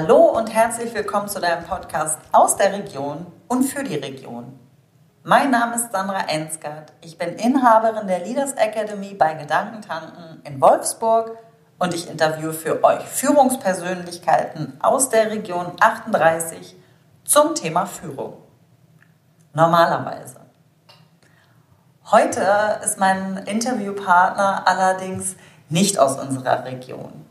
Hallo und herzlich willkommen zu deinem Podcast aus der Region und für die Region. Mein Name ist Sandra Ensgard. Ich bin Inhaberin der Leaders Academy bei Gedankentanken in Wolfsburg und ich interviewe für euch Führungspersönlichkeiten aus der Region 38 zum Thema Führung. Normalerweise. Heute ist mein Interviewpartner allerdings nicht aus unserer Region.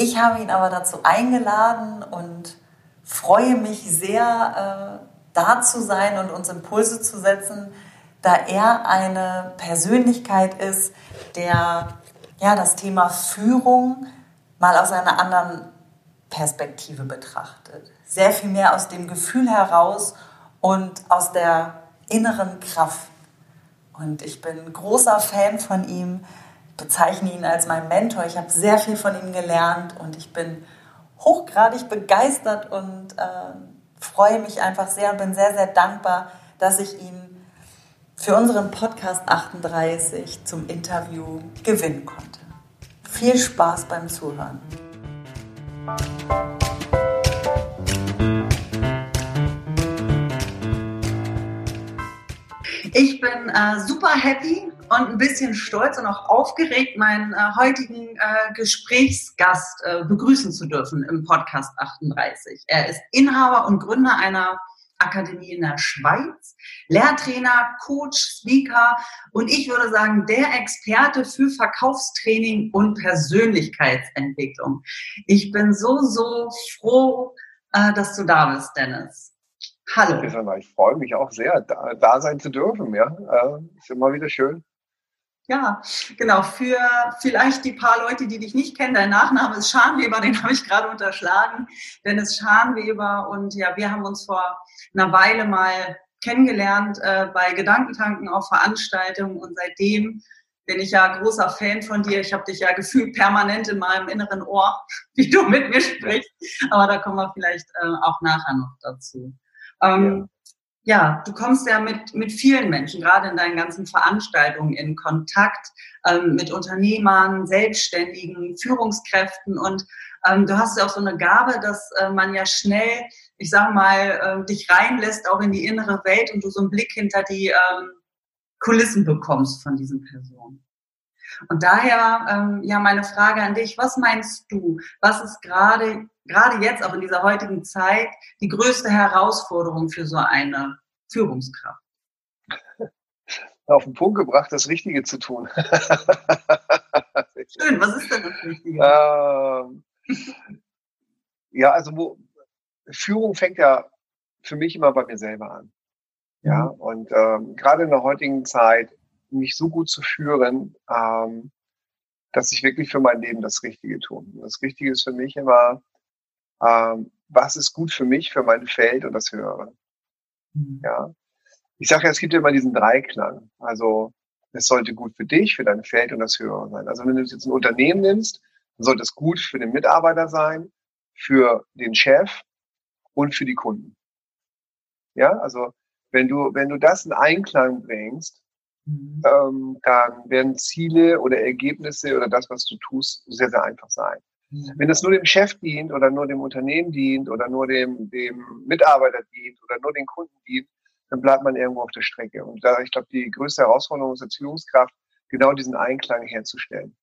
Ich habe ihn aber dazu eingeladen und freue mich sehr, äh, da zu sein und uns Impulse zu setzen, da er eine Persönlichkeit ist, der ja, das Thema Führung mal aus einer anderen Perspektive betrachtet. Sehr viel mehr aus dem Gefühl heraus und aus der inneren Kraft. Und ich bin großer Fan von ihm, bezeichne ihn als mein Mentor. Ich habe sehr viel von ihm gelernt und ich bin hochgradig begeistert und äh, freue mich einfach sehr und bin sehr, sehr dankbar, dass ich ihn für unseren Podcast 38 zum Interview gewinnen konnte. Viel Spaß beim Zuhören. Ich bin äh, super happy und ein bisschen stolz und auch aufgeregt, meinen äh, heutigen äh, Gesprächsgast äh, begrüßen zu dürfen im Podcast 38. Er ist Inhaber und Gründer einer Akademie in der Schweiz, Lehrtrainer, Coach, Speaker und ich würde sagen, der Experte für Verkaufstraining und Persönlichkeitsentwicklung. Ich bin so, so froh, äh, dass du da bist, Dennis. Hallo. Ich freue mich auch sehr, da, da sein zu dürfen. Ja, äh, ist immer wieder schön. Ja, genau. Für vielleicht die paar Leute, die dich nicht kennen, dein Nachname ist Schanweber, den habe ich gerade unterschlagen. Dennis Schanweber und ja, wir haben uns vor einer Weile mal kennengelernt äh, bei Gedankentanken auf Veranstaltungen und seitdem bin ich ja großer Fan von dir. Ich habe dich ja gefühlt permanent in meinem inneren Ohr, wie du mit mir sprichst. Aber da kommen wir vielleicht äh, auch nachher noch dazu. Ähm, ja ja, du kommst ja mit, mit vielen Menschen, gerade in deinen ganzen Veranstaltungen in Kontakt ähm, mit Unternehmern, Selbstständigen, Führungskräften und ähm, du hast ja auch so eine Gabe, dass äh, man ja schnell, ich sage mal, äh, dich reinlässt auch in die innere Welt und du so einen Blick hinter die ähm, Kulissen bekommst von diesen Personen. Und daher ähm, ja meine Frage an dich: Was meinst du? Was ist gerade gerade jetzt auch in dieser heutigen Zeit die größte Herausforderung für so eine Führungskraft? Auf den Punkt gebracht, das Richtige zu tun. Schön, was ist denn das Richtige? Ähm, ja, also wo, Führung fängt ja für mich immer bei mir selber an. Ja, mhm. und ähm, gerade in der heutigen Zeit mich so gut zu führen, ähm, dass ich wirklich für mein Leben das Richtige tue. Das Richtige ist für mich immer, ähm, was ist gut für mich, für mein Feld und das Höhere. Mhm. Ja. Ich sage ja, es gibt ja immer diesen Dreiklang. Also es sollte gut für dich, für dein Feld und das Höhere sein. Also wenn du jetzt ein Unternehmen nimmst, dann sollte es gut für den Mitarbeiter sein, für den Chef und für die Kunden. Ja, also wenn du, wenn du das in Einklang bringst, mhm. ähm, dann werden Ziele oder Ergebnisse oder das, was du tust, sehr, sehr einfach sein. Mhm. Wenn es nur dem Chef dient oder nur dem Unternehmen dient oder nur dem, dem Mitarbeiter dient oder nur den Kunden dient, dann bleibt man irgendwo auf der Strecke. Und da, ich glaube, die größte Herausforderung ist als Führungskraft, genau diesen Einklang herzustellen.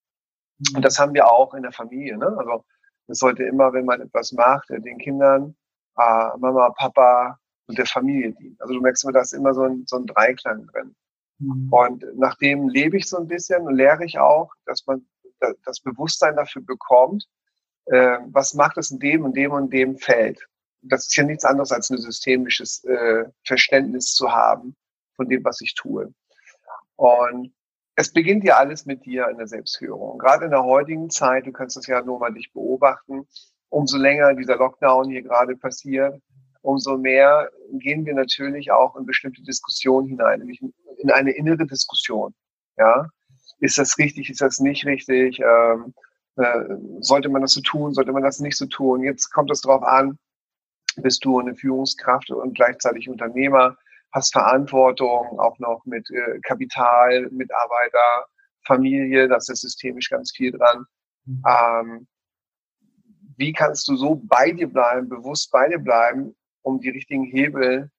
Und das haben wir auch in der Familie. Ne? Also es sollte immer, wenn man etwas macht, den Kindern, äh, Mama, Papa und der Familie dienen. Also du merkst immer, da ist immer so ein, so ein Dreiklang drin. Mhm. Und nachdem lebe ich so ein bisschen und lehre ich auch, dass man das Bewusstsein dafür bekommt, äh, was macht es in dem und dem und dem Feld. Das ist ja nichts anderes als ein systemisches äh, Verständnis zu haben von dem, was ich tue. Und es beginnt ja alles mit dir in der Selbstführung. Gerade in der heutigen Zeit, du kannst das ja nur mal dich beobachten, umso länger dieser Lockdown hier gerade passiert, umso mehr gehen wir natürlich auch in bestimmte Diskussionen hinein, nämlich in eine innere Diskussion. Ja, ist das richtig, ist das nicht richtig? Ähm, äh, sollte man das so tun, sollte man das nicht so tun? Jetzt kommt es darauf an, bist du eine Führungskraft und gleichzeitig Unternehmer, hast Verantwortung auch noch mit äh, Kapital, Mitarbeiter, Familie, da ist systemisch ganz viel dran. Mhm. Ähm, wie kannst du so bei dir bleiben, bewusst bei dir bleiben, um die richtigen Hebel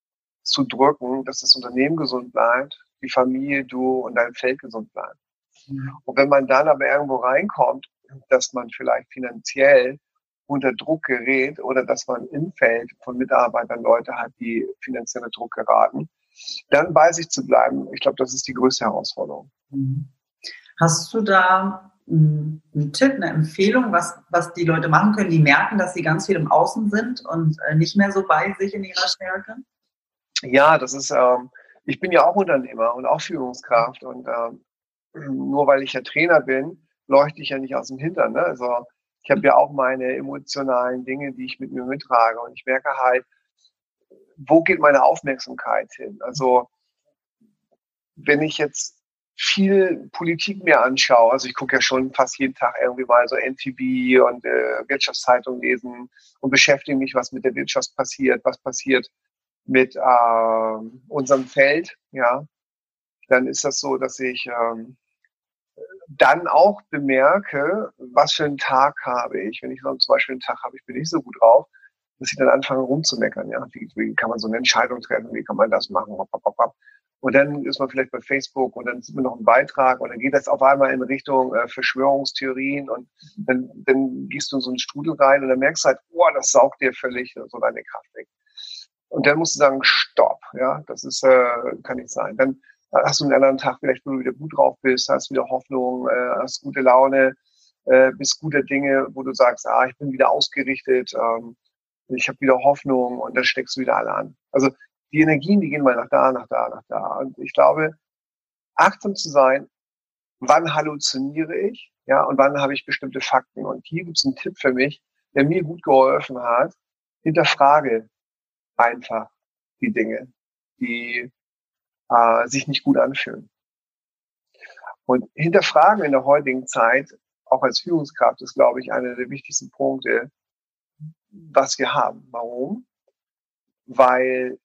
zu drücken, dass das Unternehmen gesund bleibt, die Familie, du und dein Feld gesund bleiben. Mhm. Und wenn man dann aber irgendwo reinkommt, dass man vielleicht finanziell unter Druck gerät oder dass man im Feld von Mitarbeitern Leute hat, die finanziell unter Druck geraten, dann bei sich zu bleiben, ich glaube, das ist die größte Herausforderung. Mhm. Hast du da einen Tipp, eine Empfehlung, was, was die Leute machen können, die merken, dass sie ganz viel im Außen sind und äh, nicht mehr so bei sich in ihrer Stärke? Ja, das ist, ähm, ich bin ja auch Unternehmer und auch Führungskraft und ähm, nur weil ich ja Trainer bin, leuchte ich ja nicht aus dem Hintern. Ne? Also ich habe ja auch meine emotionalen Dinge, die ich mit mir mittrage und ich merke halt, wo geht meine Aufmerksamkeit hin? Also wenn ich jetzt viel Politik mir anschaue, also ich gucke ja schon fast jeden Tag irgendwie mal so NTV und äh, Wirtschaftszeitung lesen und beschäftige mich, was mit der Wirtschaft passiert, was passiert mit äh, unserem Feld, ja, dann ist das so, dass ich ähm, dann auch bemerke, was für einen Tag habe ich. Wenn ich so zum Beispiel einen Tag habe, ich bin nicht so gut drauf, dass ich dann anfange rumzumeckern. Ja, wie, wie kann man so eine Entscheidung treffen? Wie kann man das machen? Und dann ist man vielleicht bei Facebook und dann sieht man noch einen Beitrag und dann geht das auf einmal in Richtung äh, Verschwörungstheorien und dann, dann gehst du in so einen Strudel rein und dann merkst du halt, oh, das saugt dir völlig so deine Kraft weg. Und dann musst du sagen, stopp, ja, das ist, äh, kann nicht sein. Dann hast du einen anderen Tag vielleicht, wo du wieder gut drauf bist, hast wieder Hoffnung, äh, hast gute Laune, äh, bist guter Dinge, wo du sagst, ah, ich bin wieder ausgerichtet, ähm, ich habe wieder Hoffnung und dann steckst du wieder alle an. Also die Energien, die gehen mal nach da, nach da, nach da. Und ich glaube, achtsam zu sein, wann halluziniere ich, ja, und wann habe ich bestimmte Fakten. Und hier gibt es einen Tipp für mich, der mir gut geholfen hat. Hinterfrage einfach die Dinge, die äh, sich nicht gut anfühlen. Und hinterfragen in der heutigen Zeit, auch als Führungskraft, ist, glaube ich, einer der wichtigsten Punkte, was wir haben. Warum? Weil,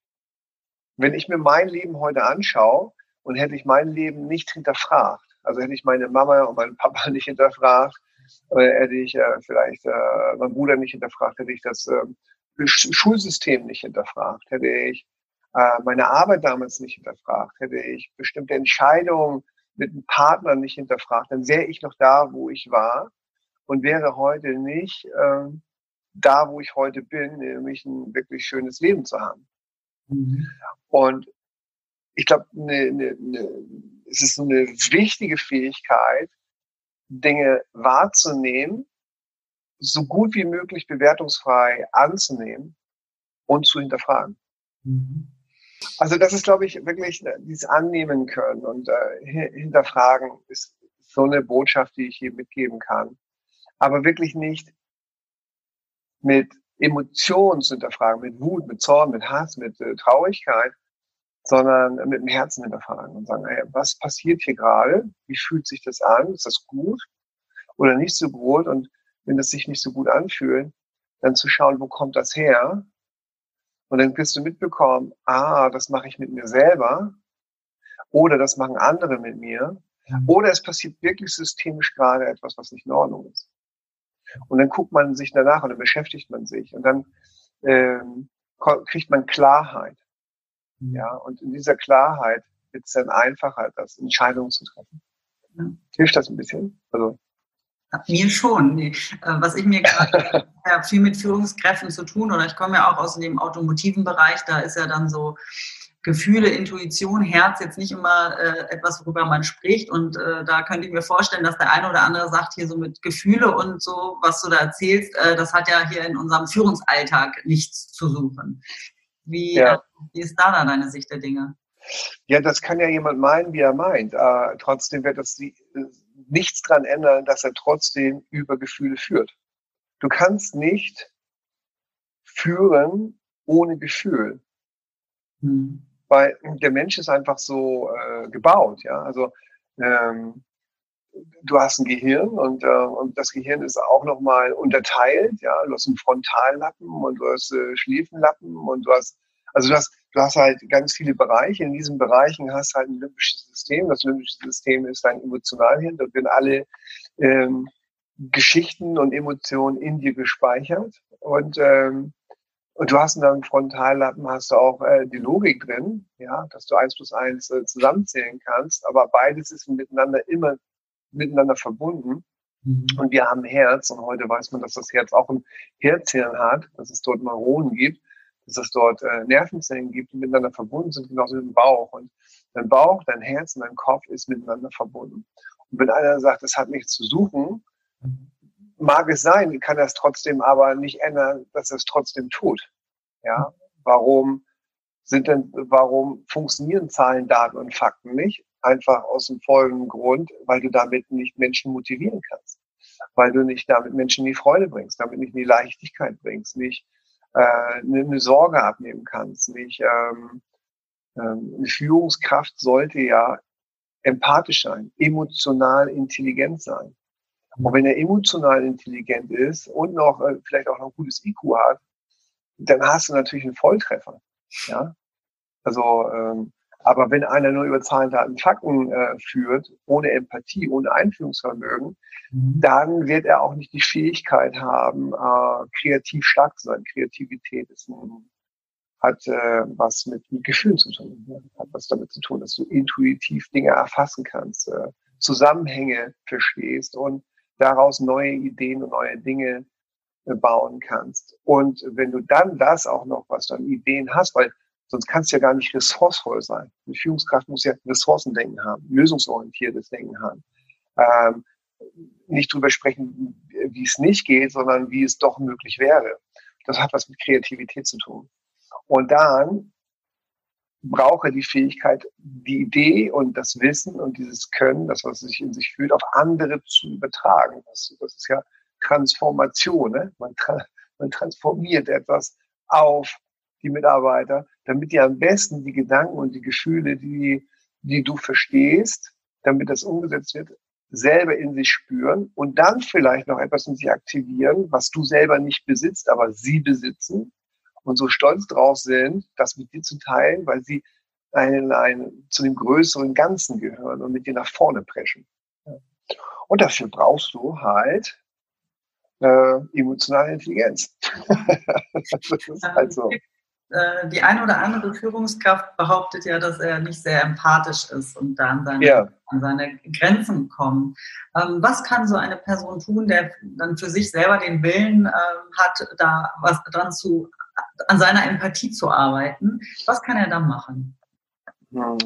wenn ich mir mein Leben heute anschaue und hätte ich mein Leben nicht hinterfragt, also hätte ich meine Mama und meinen Papa nicht hinterfragt, oder hätte ich äh, vielleicht äh, meinen Bruder nicht hinterfragt, hätte ich das äh, Schulsystem nicht hinterfragt, hätte ich äh, meine Arbeit damals nicht hinterfragt, hätte ich bestimmte Entscheidungen mit einem Partner nicht hinterfragt, dann wäre ich noch da, wo ich war und wäre heute nicht äh, da, wo ich heute bin, nämlich ein wirklich schönes Leben zu haben. Mhm. Und ich glaube, ne, ne, ne, es ist eine wichtige Fähigkeit, Dinge wahrzunehmen, so gut wie möglich bewertungsfrei anzunehmen und zu hinterfragen. Mhm. Also das ist, glaube ich, wirklich äh, dieses Annehmen können und äh, hinterfragen ist so eine Botschaft, die ich hier mitgeben kann. Aber wirklich nicht mit Emotionen zu hinterfragen, mit Wut, mit Zorn, mit Hass, mit äh, Traurigkeit, sondern mit dem Herzen hinterfragen und sagen, hey, was passiert hier gerade? Wie fühlt sich das an? Ist das gut oder nicht so gut? Und wenn das sich nicht so gut anfühlt, dann zu schauen, wo kommt das her? Und dann wirst du mitbekommen, ah, das mache ich mit mir selber oder das machen andere mit mir mhm. oder es passiert wirklich systemisch gerade etwas, was nicht in Ordnung ist. Und dann guckt man sich danach und dann beschäftigt man sich und dann ähm, kriegt man Klarheit. Mhm. Ja, und in dieser Klarheit wird es dann einfacher, das Entscheidungen zu treffen. Ja. Hilft das ein bisschen? Also mir schon. Äh, was ich mir gerade viel mit Führungskräften zu tun oder ich komme ja auch aus dem automotiven Bereich, da ist ja dann so Gefühle, Intuition, Herz jetzt nicht immer äh, etwas, worüber man spricht. Und äh, da könnte ich mir vorstellen, dass der eine oder andere sagt, hier so mit Gefühle und so, was du da erzählst, äh, das hat ja hier in unserem Führungsalltag nichts zu suchen. Wie, ja. wie ist da, da deine Sicht der Dinge? Ja, das kann ja jemand meinen, wie er meint. Äh, trotzdem wird das die, nichts dran ändern, dass er trotzdem über Gefühle führt. Du kannst nicht führen ohne Gefühl. Mhm. Weil der Mensch ist einfach so äh, gebaut, ja. Also ähm, du hast ein Gehirn und, äh, und das Gehirn ist auch nochmal unterteilt, ja. Du hast einen Frontallappen und du hast äh, Schläfenlappen und du hast, also du hast du hast halt ganz viele Bereiche. In diesen Bereichen hast du halt ein limbisches System. Das limbische System ist dein Emotionalhirn. Dort werden alle ähm, Geschichten und Emotionen in dir gespeichert und ähm, und du hast in deinem Frontallappen hast du auch äh, die Logik drin, ja, dass du eins plus eins äh, zusammenzählen kannst, aber beides ist miteinander immer miteinander verbunden. Mhm. Und wir haben Herz und heute weiß man, dass das Herz auch ein Herzhirn hat, dass es dort Neuronen gibt, dass es dort äh, Nervenzellen gibt, die miteinander verbunden sind, genauso wie im Bauch. Und dein Bauch, dein Herz und dein Kopf ist miteinander verbunden. Und wenn einer sagt, es hat nichts zu suchen, mag es sein, kann das trotzdem aber nicht ändern, dass es trotzdem tut. Ja, warum sind denn, warum funktionieren Zahlen, Daten und Fakten nicht? Einfach aus dem folgenden Grund, weil du damit nicht Menschen motivieren kannst. Weil du nicht damit Menschen die Freude bringst, damit nicht die Leichtigkeit bringst, nicht äh, eine Sorge abnehmen kannst, nicht ähm, ähm, eine Führungskraft sollte ja empathisch sein, emotional intelligent sein. Und wenn er emotional intelligent ist und noch äh, vielleicht auch noch ein gutes IQ hat, dann hast du natürlich einen Volltreffer. Ja, also ähm, aber wenn einer nur über Zahlen, Daten, Fakten äh, führt, ohne Empathie, ohne Einführungsvermögen, mhm. dann wird er auch nicht die Fähigkeit haben, äh, kreativ stark zu sein. Kreativität ist ein, hat äh, was mit, mit Gefühlen zu tun, ja? hat was damit zu tun, dass du intuitiv Dinge erfassen kannst, äh, Zusammenhänge verstehst und daraus neue Ideen und neue Dinge äh, bauen kannst. Und wenn du dann das auch noch, was du an Ideen hast, weil sonst kannst du ja gar nicht ressourcevoll sein. Eine Führungskraft muss ja Ressourcendenken haben, lösungsorientiertes Denken haben. Ähm, nicht drüber sprechen, wie es nicht geht, sondern wie es doch möglich wäre. Das hat was mit Kreativität zu tun. Und dann brauche die Fähigkeit, die Idee und das Wissen und dieses Können, das, was sich in sich fühlt, auf andere zu übertragen. Das, das ist ja Transformation. Ne? Man, tra man transformiert etwas auf die Mitarbeiter, damit die am besten die Gedanken und die Gefühle, die, die du verstehst, damit das umgesetzt wird, selber in sich spüren und dann vielleicht noch etwas in sich aktivieren, was du selber nicht besitzt, aber sie besitzen und so stolz drauf sind, das mit dir zu teilen, weil sie ein, ein, zu dem größeren Ganzen gehören und mit dir nach vorne preschen. Und dafür brauchst du halt äh, emotionale Intelligenz. halt so. Äh, die eine oder andere Führungskraft behauptet ja, dass er nicht sehr empathisch ist und dann seine, ja. an seine Grenzen kommt. Ähm, was kann so eine Person tun, der dann für sich selber den Willen ähm, hat, da was dran zu an seiner Empathie zu arbeiten. Was kann er da machen? Hm,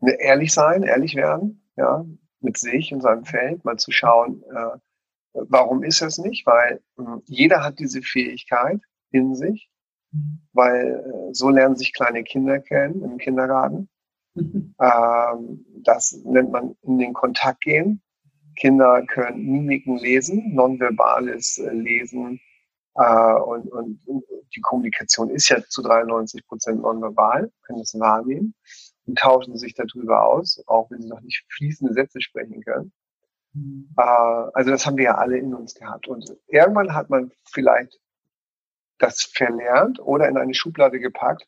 ehrlich sein, ehrlich werden, ja, mit sich und seinem Feld, mal zu schauen, äh, warum ist es nicht? Weil äh, jeder hat diese Fähigkeit in sich, mhm. weil äh, so lernen sich kleine Kinder kennen im Kindergarten. Mhm. Ähm, das nennt man in den Kontakt gehen. Kinder können Mimiken lesen, nonverbales äh, Lesen, äh, und, und, die Kommunikation ist ja zu 93 Prozent nonverbal, können das wahrnehmen und tauschen sich darüber aus, auch wenn sie noch nicht fließende Sätze sprechen können. Mhm. Äh, also das haben wir ja alle in uns gehabt. Und irgendwann hat man vielleicht das verlernt oder in eine Schublade gepackt,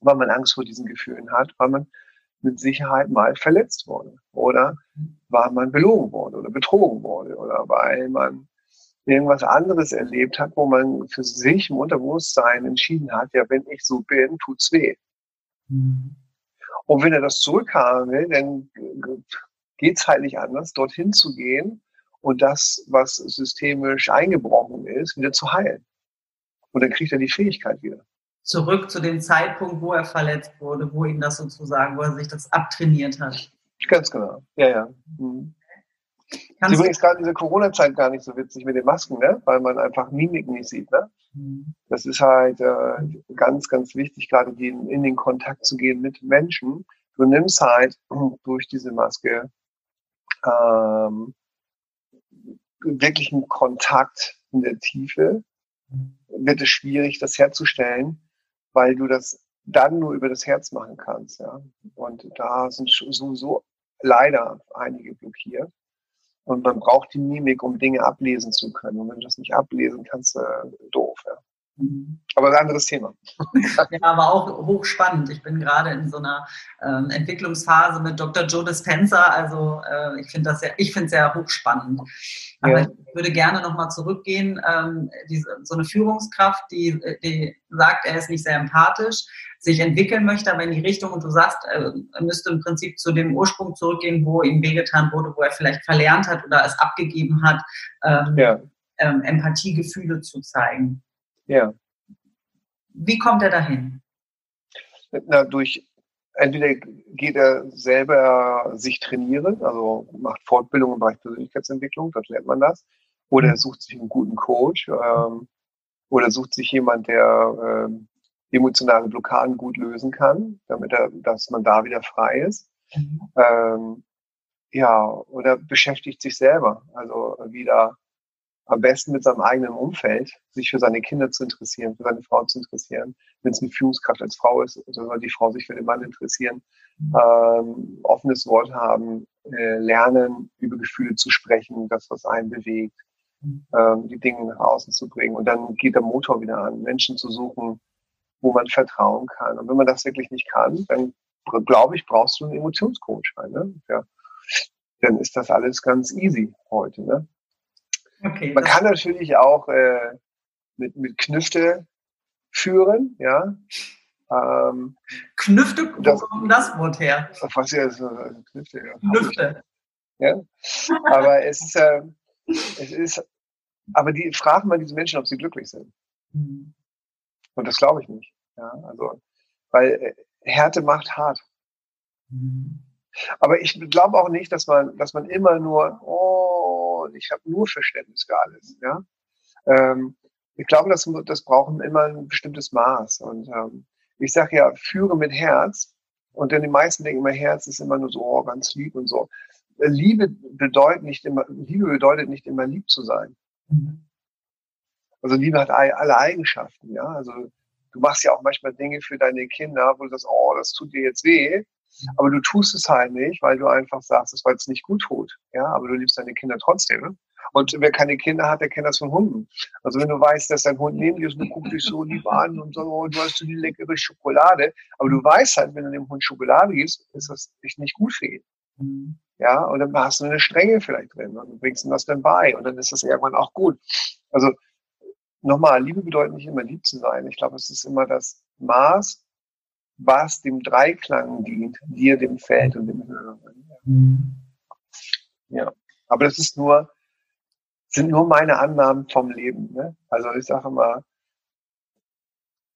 weil man Angst vor diesen Gefühlen hat, weil man mit Sicherheit mal verletzt wurde oder mhm. weil man belogen wurde oder betrogen wurde oder weil man irgendwas anderes erlebt hat, wo man für sich im Unterbewusstsein entschieden hat, ja, wenn ich so bin, tut's weh. Mhm. Und wenn er das zurückhaben will, dann geht's halt nicht anders, dorthin zu gehen und das, was systemisch eingebrochen ist, wieder zu heilen. Und dann kriegt er die Fähigkeit wieder. Zurück zu dem Zeitpunkt, wo er verletzt wurde, wo ihm das sozusagen, wo er sich das abtrainiert hat. Ganz genau. Ja, ja. Mhm. Kannst ist übrigens gerade in dieser Corona-Zeit gar nicht so witzig mit den Masken, ne? weil man einfach Mimiken nicht sieht. Ne? Mhm. Das ist halt äh, ganz, ganz wichtig, gerade in, in den Kontakt zu gehen mit Menschen. Du nimmst halt durch diese Maske ähm, wirklichen Kontakt in der Tiefe. Wird es schwierig, das herzustellen, weil du das dann nur über das Herz machen kannst. Ja? Und da sind sowieso leider einige blockiert. Und man braucht die Mimik, um Dinge ablesen zu können. Und wenn du das nicht ablesen kannst, äh, doof. Ja. Aber ein anderes Thema. ja, aber auch hochspannend. Ich bin gerade in so einer ähm, Entwicklungsphase mit Dr. Joe Dispenza. Also äh, ich finde das sehr, ich finde es sehr hochspannend. Aber ja. ich würde gerne nochmal zurückgehen. Ähm, diese, so eine Führungskraft, die, die sagt, er ist nicht sehr empathisch, sich entwickeln möchte, aber in die Richtung, und du sagst, äh, er müsste im Prinzip zu dem Ursprung zurückgehen, wo ihm wehgetan wurde, wo er vielleicht verlernt hat oder es abgegeben hat, ähm, ja. ähm, Empathiegefühle zu zeigen. Ja. Wie kommt er dahin? Na, durch, entweder geht er selber sich trainieren, also macht Fortbildung im Bereich Persönlichkeitsentwicklung, dort lernt man das, oder er mhm. sucht sich einen guten Coach, ähm, oder sucht sich jemand, der ähm, emotionale Blockaden gut lösen kann, damit er, dass man da wieder frei ist. Mhm. Ähm, ja, oder beschäftigt sich selber, also wieder am besten mit seinem eigenen Umfeld, sich für seine Kinder zu interessieren, für seine Frau zu interessieren. Wenn es eine Führungskraft als Frau ist, soll die Frau sich für den Mann interessieren. Ähm, offenes Wort haben, äh, lernen, über Gefühle zu sprechen, das, was einen bewegt, ähm, die Dinge nach außen zu bringen. Und dann geht der Motor wieder an, Menschen zu suchen, wo man vertrauen kann. Und wenn man das wirklich nicht kann, dann glaube ich, brauchst du einen Emotionscoach. Ne? Ja. Dann ist das alles ganz easy heute. Ne? Okay, Man kann natürlich auch äh, mit, mit Knüfte führen, ja. Ähm, Knüfte, wo das, kommt das Wort her? Was ja so also Knüfte. Ja, Knüfte. Ja. Aber es ist, äh, es ist, aber die fragen mal diese Menschen, ob sie glücklich sind. Mhm. Und das glaube ich nicht. Ja, also, weil äh, Härte macht hart. Mhm. Aber ich glaube auch nicht, dass man, dass man immer nur, oh, ich habe nur Verständnis für alles. Ja? Ähm, ich glaube, das, das brauchen immer ein bestimmtes Maß. Und ähm, ich sage ja, führe mit Herz. Und denn die meisten denken immer, Herz ist immer nur so oh, ganz lieb und so. Liebe bedeutet nicht immer, Liebe bedeutet nicht immer lieb zu sein. Mhm. Also Liebe hat alle Eigenschaften, ja. Also du machst ja auch manchmal Dinge für deine Kinder, wo du sagst, oh, das tut dir jetzt weh. Aber du tust es halt nicht, weil du einfach sagst, es weil es nicht gut tut. Ja, aber du liebst deine Kinder trotzdem. Ne? Und wer keine Kinder hat, der kennt das von Hunden. Also wenn du weißt, dass dein Hund neben dir ist guckt dich so lieb an und so, oh, du hast so die leckere Schokolade. Aber du weißt halt, wenn du dem Hund Schokolade gibst, ist das nicht gut für ihn. Mhm. Ja, und dann hast du eine Strenge vielleicht drin und du bringst ihm das dann bei und dann ist das irgendwann auch gut. Also nochmal, Liebe bedeutet nicht immer lieb zu sein. Ich glaube, es ist immer das Maß was dem Dreiklang dient, dir, dem Feld und dem Hören. Mhm. Ja, aber das ist nur, sind nur meine Annahmen vom Leben. Ne? Also ich sage immer,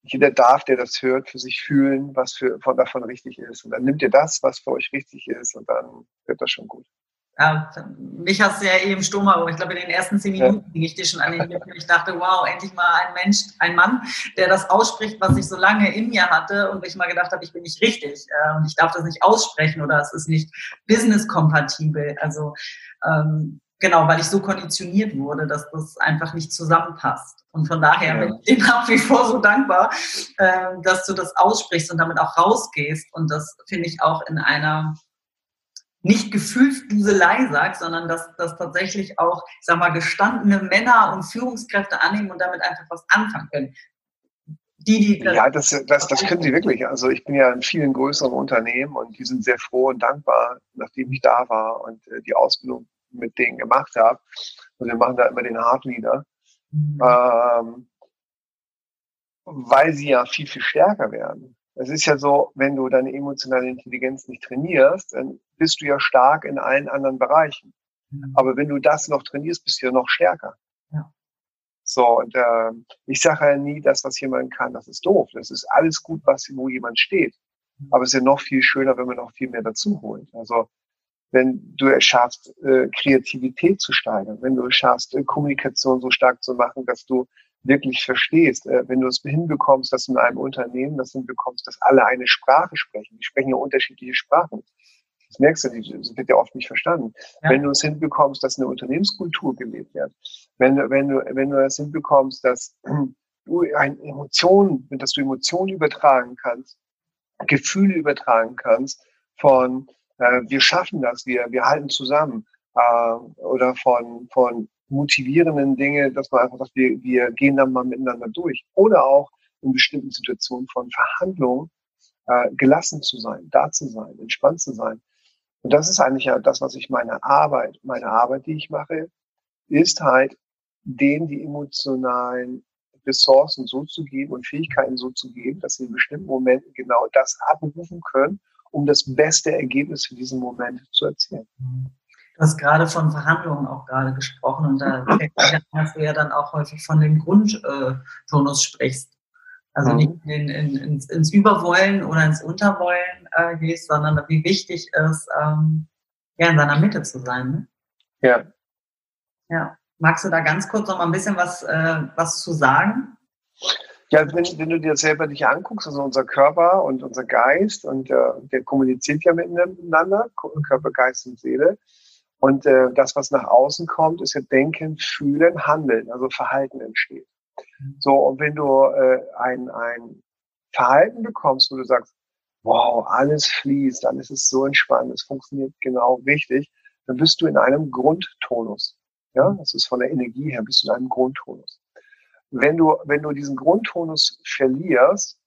jeder darf, der das hört, für sich fühlen, was für, von davon richtig ist. Und dann nimmt ihr das, was für euch richtig ist, und dann wird das schon gut. Ja, mich hast du ja eben Sturm, aber ich glaube, in den ersten zehn Minuten ja. ging ich dir schon an den Lippen. Ich dachte, wow, endlich mal ein Mensch, ein Mann, der das ausspricht, was ich so lange in mir hatte und ich mal gedacht habe, ich bin nicht richtig. Ähm, ich darf das nicht aussprechen oder es ist nicht business-kompatibel. Also ähm, genau, weil ich so konditioniert wurde, dass das einfach nicht zusammenpasst. Und von daher ja. bin ich dir nach wie vor so dankbar, dass du das aussprichst und damit auch rausgehst. Und das finde ich auch in einer nicht Gefühlsduselei sagt, sondern dass, dass tatsächlich auch, ich sag mal, gestandene Männer und Führungskräfte annehmen und damit einfach was anfangen können. Die, die das ja, das, das, das können sie wirklich. Also ich bin ja in vielen größeren Unternehmen und die sind sehr froh und dankbar, nachdem ich da war und äh, die Ausbildung mit denen gemacht habe. Und wir machen da immer den Hardleader. Mhm. Ähm, weil sie ja viel, viel stärker werden. Es ist ja so, wenn du deine emotionale Intelligenz nicht trainierst, dann bist du ja stark in allen anderen Bereichen. Mhm. Aber wenn du das noch trainierst, bist du ja noch stärker. Ja. So, und äh, ich sage ja nie, das, was jemand kann, das ist doof. Das ist alles gut, was, wo jemand steht. Mhm. Aber es ist ja noch viel schöner, wenn man noch viel mehr dazu holt. Also wenn du es schaffst, äh, Kreativität zu steigern, wenn du es schaffst, äh, Kommunikation so stark zu machen, dass du wirklich verstehst, äh, wenn du es hinbekommst, dass du in einem Unternehmen das hinbekommst, dass alle eine Sprache sprechen. Die sprechen ja unterschiedliche Sprachen. Das merkst du, das wird ja oft nicht verstanden. Ja. Wenn du es hinbekommst, dass eine Unternehmenskultur gelebt wird, wenn du, wenn du, wenn du es hinbekommst, dass du eine Emotion, dass du Emotionen übertragen kannst, Gefühle übertragen kannst von äh, wir schaffen das, wir, wir halten zusammen äh, oder von, von motivierenden Dinge, dass man einfach sagt, wir, wir gehen dann mal miteinander durch. Oder auch in bestimmten Situationen von Verhandlungen äh, gelassen zu sein, da zu sein, entspannt zu sein. Und das ist eigentlich ja das, was ich meine Arbeit, meine Arbeit, die ich mache, ist halt, denen die emotionalen Ressourcen so zu geben und Fähigkeiten so zu geben, dass sie in bestimmten Momenten genau das abrufen können, um das beste Ergebnis für diesen Moment zu erzielen. Du hast gerade von Verhandlungen auch gerade gesprochen und da hast du ja dann auch häufig von dem Grundtonus sprichst. Also nicht mhm. in, in, ins, ins, Überwollen oder ins Unterwollen äh, gehst, sondern wie wichtig es ähm, ja, in seiner Mitte zu sein. Ne? Ja. Ja. Magst du da ganz kurz noch mal ein bisschen was, äh, was zu sagen? Ja, wenn, wenn du dir selber dich anguckst, also unser Körper und unser Geist, und äh, der kommuniziert ja miteinander, Körper, Geist und Seele. Und äh, das, was nach außen kommt, ist ja Denken, Fühlen, Handeln, also Verhalten entsteht. So, und wenn du äh, ein, ein Verhalten bekommst, wo du sagst, wow, alles fließt, alles ist so entspannt, es funktioniert genau richtig, dann bist du in einem Grundtonus. Ja, das ist von der Energie her, bist du in einem Grundtonus. Wenn du, wenn du diesen Grundtonus verlierst,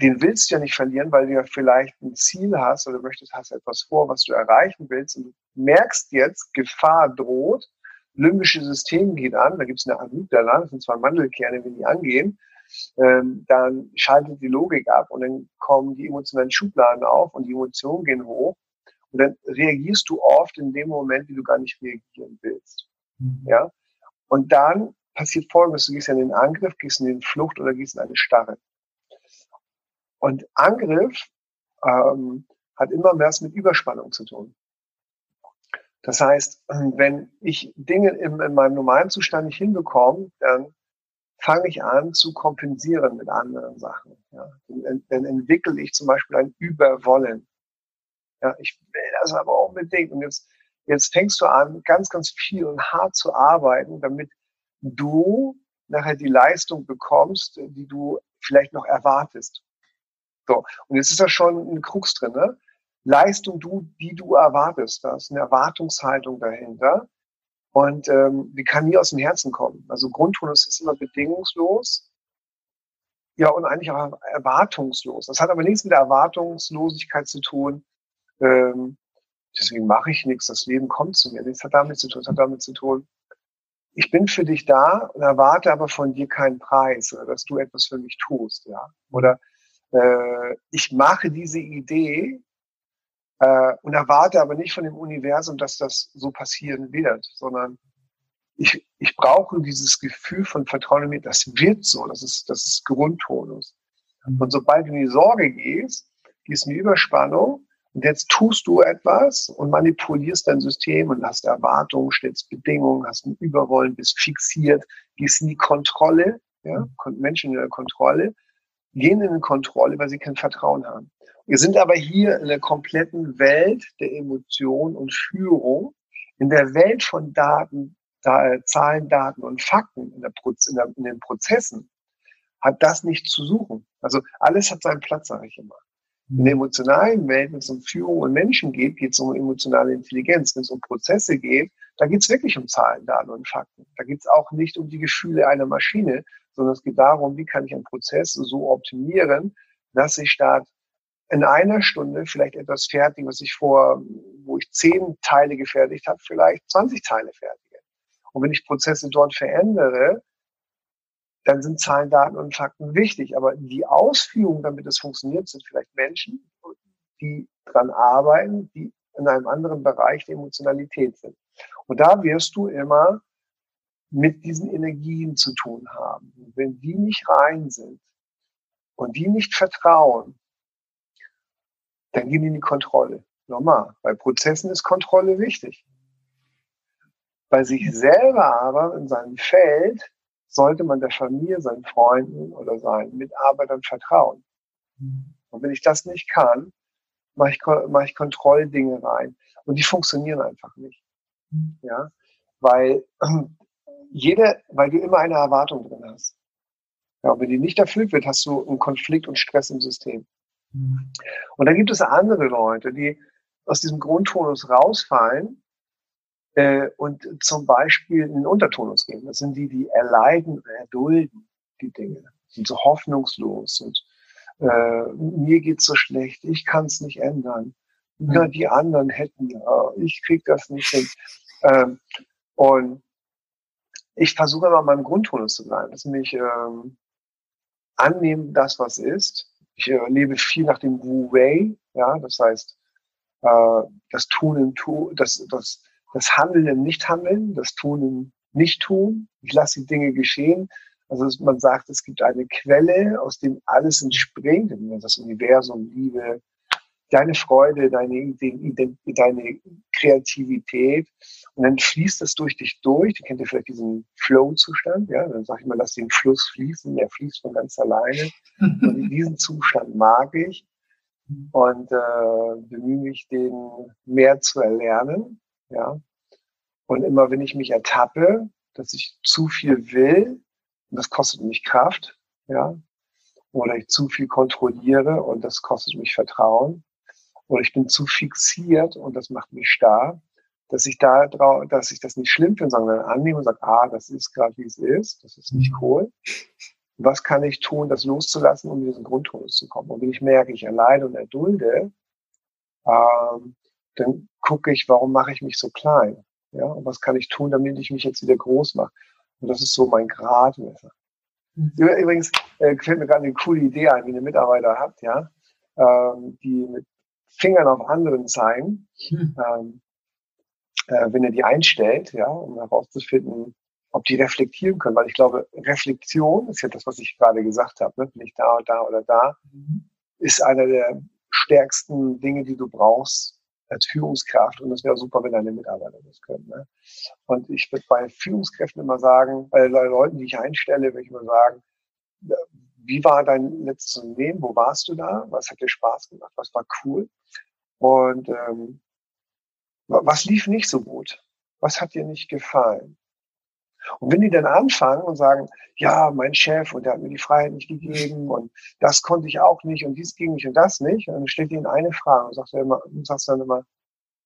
den willst du ja nicht verlieren, weil du ja vielleicht ein Ziel hast oder möchtest, hast etwas vor, was du erreichen willst und du merkst jetzt, Gefahr droht, limbische System geht an, da gibt es eine Amygdala, das sind zwei Mandelkerne, wenn die angehen, ähm, dann schaltet die Logik ab und dann kommen die emotionalen Schubladen auf und die Emotionen gehen hoch und dann reagierst du oft in dem Moment, wie du gar nicht reagieren willst. Mhm. Ja? Und dann passiert Folgendes, du gehst in den Angriff, gehst in den Flucht oder gehst in eine Starre. Und Angriff ähm, hat immer mehr mit Überspannung zu tun. Das heißt, wenn ich Dinge in, in meinem normalen Zustand nicht hinbekomme, dann fange ich an zu kompensieren mit anderen Sachen. Ja. Dann, dann entwickle ich zum Beispiel ein Überwollen. Ja, ich will das aber unbedingt. Und jetzt, jetzt fängst du an, ganz, ganz viel und hart zu arbeiten, damit du nachher die Leistung bekommst, die du vielleicht noch erwartest. So. Und jetzt ist da schon ein Krux drin. Ne? Leistung, du, die du erwartest. Da ist eine Erwartungshaltung dahinter. Und ähm, die kann nie aus dem Herzen kommen. Also Grundtonus ist immer bedingungslos. Ja, und eigentlich auch erwartungslos. Das hat aber nichts mit der Erwartungslosigkeit zu tun. Ähm, deswegen mache ich nichts. Das Leben kommt zu mir. Das hat damit zu tun. Das hat damit zu tun. Ich bin für dich da und erwarte aber von dir keinen Preis dass du etwas für mich tust, ja. Oder äh, ich mache diese Idee äh, und erwarte aber nicht von dem Universum, dass das so passieren wird, sondern ich, ich brauche dieses Gefühl von Vertrauen in mir, das wird so, das ist, das ist Grundtonus. Mhm. Und sobald du in die Sorge gehst, gehst in die Überspannung und jetzt tust du etwas und manipulierst dein System und hast Erwartungen, stellst Bedingungen, hast ein Überwollen, bist fixiert, gehst in die Kontrolle, ja, mhm. Menschen in der Kontrolle, gehen in Kontrolle, weil sie kein Vertrauen haben. Wir sind aber hier in der kompletten Welt der Emotion und Führung, in der Welt von Daten, da, Zahlen, Daten und Fakten, in, der, in, der, in den Prozessen, hat das nicht zu suchen. Also alles hat seinen Platz, sage ich immer. In der emotionalen Welt, wenn es um Führung und Menschen geht, geht es um emotionale Intelligenz. Wenn es um Prozesse geht, da geht es wirklich um Zahlen, Daten und Fakten. Da geht es auch nicht um die Gefühle einer Maschine, sondern es geht darum, wie kann ich einen Prozess so optimieren, dass ich statt in einer Stunde vielleicht etwas fertig, was ich vor, wo ich zehn Teile gefertigt habe, vielleicht 20 Teile fertige. Und wenn ich Prozesse dort verändere, dann sind Zahlen, Daten und Fakten wichtig. Aber die Ausführung, damit es funktioniert, sind vielleicht Menschen, die dran arbeiten, die in einem anderen Bereich der Emotionalität sind. Und da wirst du immer mit diesen Energien zu tun haben. Wenn die nicht rein sind und die nicht vertrauen, dann gehen die in die Kontrolle. Normal. Bei Prozessen ist Kontrolle wichtig. Bei sich selber aber in seinem Feld sollte man der Familie, seinen Freunden oder seinen Mitarbeitern vertrauen. Und wenn ich das nicht kann, mache ich, mache ich Kontrolldinge rein. Und die funktionieren einfach nicht. Ja, weil jede, weil du immer eine Erwartung drin hast. Ja, und wenn die nicht erfüllt wird, hast du einen Konflikt und Stress im System. Mhm. Und dann gibt es andere Leute, die aus diesem Grundtonus rausfallen äh, und zum Beispiel in den Untertonus gehen. Das sind die, die erleiden oder erdulden die Dinge, sind so hoffnungslos und äh, mir geht's so schlecht, ich kann es nicht ändern. Ja, die anderen hätten ja, ich krieg das nicht hin. Ähm, und ich versuche immer meinem Grundtonus zu bleiben. Das ist nämlich ähm, annehmen, das was ist. Ich äh, lebe viel nach dem Wu Wei, ja, das heißt äh, das Tun im Tun, das, das, das Handeln im Nichthandeln, das Tun im Nicht-Tun. Ich lasse die Dinge geschehen. Also man sagt, es gibt eine Quelle, aus dem alles entspringt, das Universum, Liebe, deine Freude, deine, deine Kreativität. Und dann fließt das durch dich durch. Du kennt ja vielleicht diesen Flow-Zustand. Ja, dann sage ich mal, lass den Fluss fließen. Er fließt von ganz alleine. Und in diesem Zustand mag ich und äh, bemühe mich, den mehr zu erlernen. Ja, und immer wenn ich mich ertappe, dass ich zu viel will, und das kostet mich Kraft, ja, oder ich zu viel kontrolliere und das kostet mich Vertrauen, oder ich bin zu fixiert und das macht mich starr, dass ich da drauf, dass ich das nicht schlimm finde, sondern annehme und sage, ah, das ist gerade wie es ist, das ist nicht mhm. cool. Was kann ich tun, das loszulassen, um in diesen Grundtonus zu kommen? Und wenn ich merke, ich erleide und erdulde, ähm, dann gucke ich, warum mache ich mich so klein? Ja, und was kann ich tun, damit ich mich jetzt wieder groß mache? Und das ist so mein Gradmesser. Mhm. Übrigens äh, fällt mir gerade eine coole Idee ein, wie eine Mitarbeiter habt, ja, ähm, die mit Fingern auf anderen zeigen, hm. ähm, äh, wenn er die einstellt, ja, um herauszufinden, ob die reflektieren können. Weil ich glaube, Reflexion ist ja das, was ich gerade gesagt habe, ne? bin ich da oder da oder da, mhm. ist einer der stärksten Dinge, die du brauchst als Führungskraft. Und es wäre super, wenn deine Mitarbeiter das können. Ne? Und ich würde bei Führungskräften immer sagen, bei Leuten, die ich einstelle, würde ich immer sagen, wie war dein letztes Unternehmen? Wo warst du da? Was hat dir Spaß gemacht? Was war cool? Und ähm, was lief nicht so gut? Was hat dir nicht gefallen? Und wenn die dann anfangen und sagen, ja, mein Chef und der hat mir die Freiheit nicht gegeben und das konnte ich auch nicht und dies ging nicht und das nicht, und dann stellt ihnen eine Frage und sagt, immer, und sagst dann immer,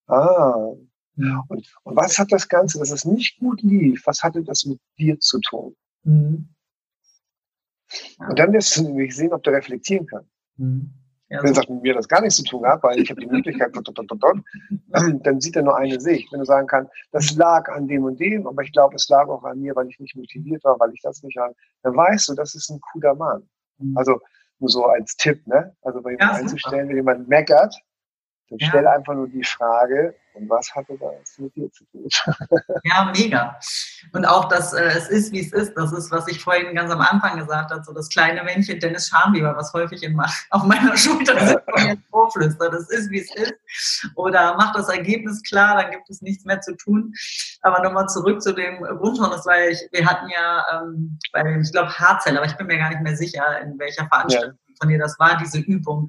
ah, ja. und, und was hat das Ganze, dass es nicht gut lief, was hatte das mit dir zu tun? Mhm. Und dann wirst du nämlich sehen, ob du reflektieren kannst. Mhm. Ja, Wenn er sagt, mit mir das gar nichts zu tun hat, weil ich habe die Möglichkeit, dann sieht er nur eine Sicht. Wenn du sagen kannst, das lag an dem und dem, aber ich glaube, es lag auch an mir, weil ich nicht motiviert war, weil ich das nicht habe, dann weißt du, das ist ein cooler Mann. Mhm. Also nur so als Tipp, ne? Also bei jemandem ja, einzustellen, wenn jemand meckert, dann stell einfach nur die Frage, und was hatte das mit dir zu tun? ja, mega. Und auch, dass äh, es ist, wie es ist, das ist, was ich vorhin ganz am Anfang gesagt habe, so das kleine Männchen Dennis Schamweber, was häufig in, auf meiner Schulter sitzt und jetzt vorflüstert, das ist, wie es ist. Oder macht das Ergebnis klar, dann gibt es nichts mehr zu tun. Aber nochmal zurück zu dem Grundton, das war ich, wir hatten ja, ähm, bei, ich glaube, Haarzell, aber ich bin mir gar nicht mehr sicher, in welcher Veranstaltung ja. von dir das war, diese Übung,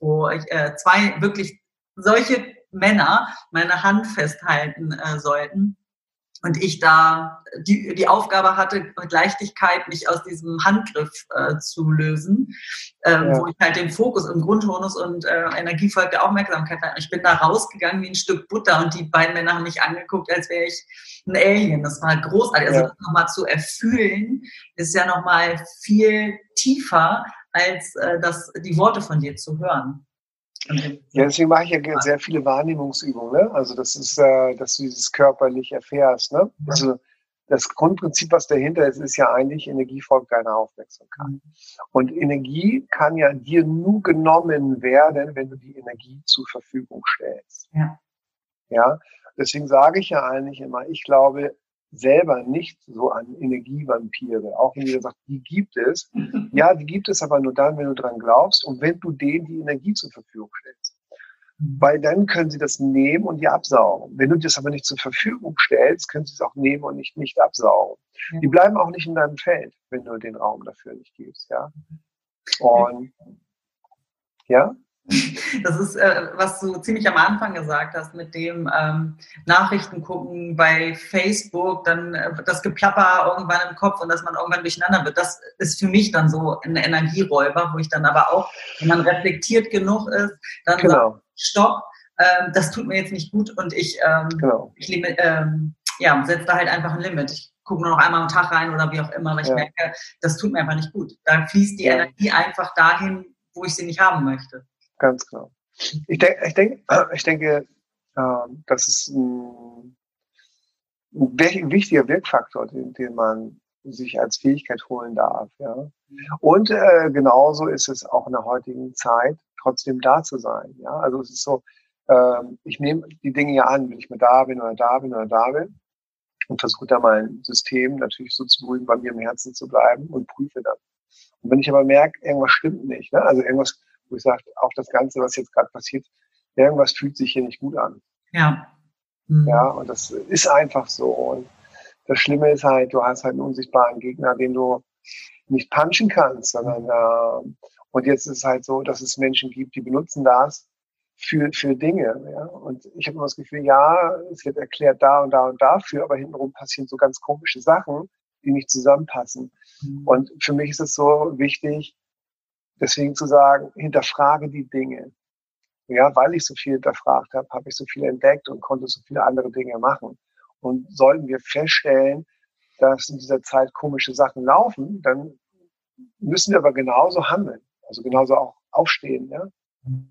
wo ich, äh, zwei wirklich solche Männer meine Hand festhalten äh, sollten. Und ich da die, die Aufgabe hatte, mit Leichtigkeit mich aus diesem Handgriff äh, zu lösen, ähm, ja. wo ich halt den Fokus im Grundtonus und äh, Energiefolg der Aufmerksamkeit hatte. Ich bin da rausgegangen wie ein Stück Butter und die beiden Männer haben mich angeguckt, als wäre ich ein Alien. Das war großartig. Also ja. das nochmal zu erfühlen, ist ja nochmal viel tiefer, als äh, das, die Worte von dir zu hören. Ja, deswegen mache ich ja sehr viele Wahrnehmungsübungen. Ne? Also das ist, äh, dass du dieses körperlich erfährst. Ne? Also das Grundprinzip, was dahinter ist, ist ja eigentlich, Energie folgt deiner Aufmerksamkeit. Mhm. Und Energie kann ja dir nur genommen werden, wenn du die Energie zur Verfügung stellst. Ja. Ja, deswegen sage ich ja eigentlich immer, ich glaube, selber nicht so an Energievampire, auch wenn jeder sagt, die gibt es. Ja, die gibt es aber nur dann, wenn du dran glaubst und wenn du denen die Energie zur Verfügung stellst. Mhm. Weil dann können sie das nehmen und dir absaugen. Wenn du das aber nicht zur Verfügung stellst, können sie es auch nehmen und nicht, nicht absaugen. Die bleiben auch nicht in deinem Feld, wenn du den Raum dafür nicht gibst, ja. Und, ja? Das ist, äh, was du ziemlich am Anfang gesagt hast, mit dem ähm, Nachrichten gucken bei Facebook, dann äh, das Geplapper irgendwann im Kopf und dass man irgendwann durcheinander wird. Das ist für mich dann so ein Energieräuber, wo ich dann aber auch, wenn man reflektiert genug ist, dann genau. sagt, stopp, ähm, das tut mir jetzt nicht gut und ich, ähm, genau. ich ähm, ja, setze da halt einfach ein Limit. Ich gucke nur noch einmal am Tag rein oder wie auch immer, weil ich ja. merke, das tut mir einfach nicht gut. Da fließt die ja. Energie einfach dahin, wo ich sie nicht haben möchte. Ganz genau. Ich, denk, ich, denk, ich denke, das ist ein, wichtiger Wirkfaktor, den, den man sich als Fähigkeit holen darf. Ja. Und äh, genauso ist es auch in der heutigen Zeit, trotzdem da zu sein. Ja. Also es ist so, äh, ich nehme die Dinge ja an, wenn ich mal da bin oder da bin oder da bin und versuche da mein System natürlich so zu beruhigen, bei mir im Herzen zu bleiben und prüfe dann. Und wenn ich aber merke, irgendwas stimmt nicht, ne? also irgendwas, wo ich sage, auch das Ganze, was jetzt gerade passiert, irgendwas fühlt sich hier nicht gut an. Ja. Mhm. Ja, und das ist einfach so. Und das Schlimme ist halt, du hast halt einen unsichtbaren Gegner, den du nicht punchen kannst, sondern äh, und jetzt ist es halt so, dass es Menschen gibt, die benutzen das für, für Dinge. Ja? Und ich habe immer das Gefühl, ja, es wird erklärt da und da und dafür, aber hintenrum passieren so ganz komische Sachen, die nicht zusammenpassen. Mhm. Und für mich ist es so wichtig, deswegen zu sagen, hinterfrage die Dinge. Ja, weil ich so viel hinterfragt habe, habe ich so viel entdeckt und konnte so viele andere Dinge machen. Und sollten wir feststellen, dass in dieser Zeit komische Sachen laufen, dann müssen wir aber genauso handeln. Also genauso auch aufstehen. Ja?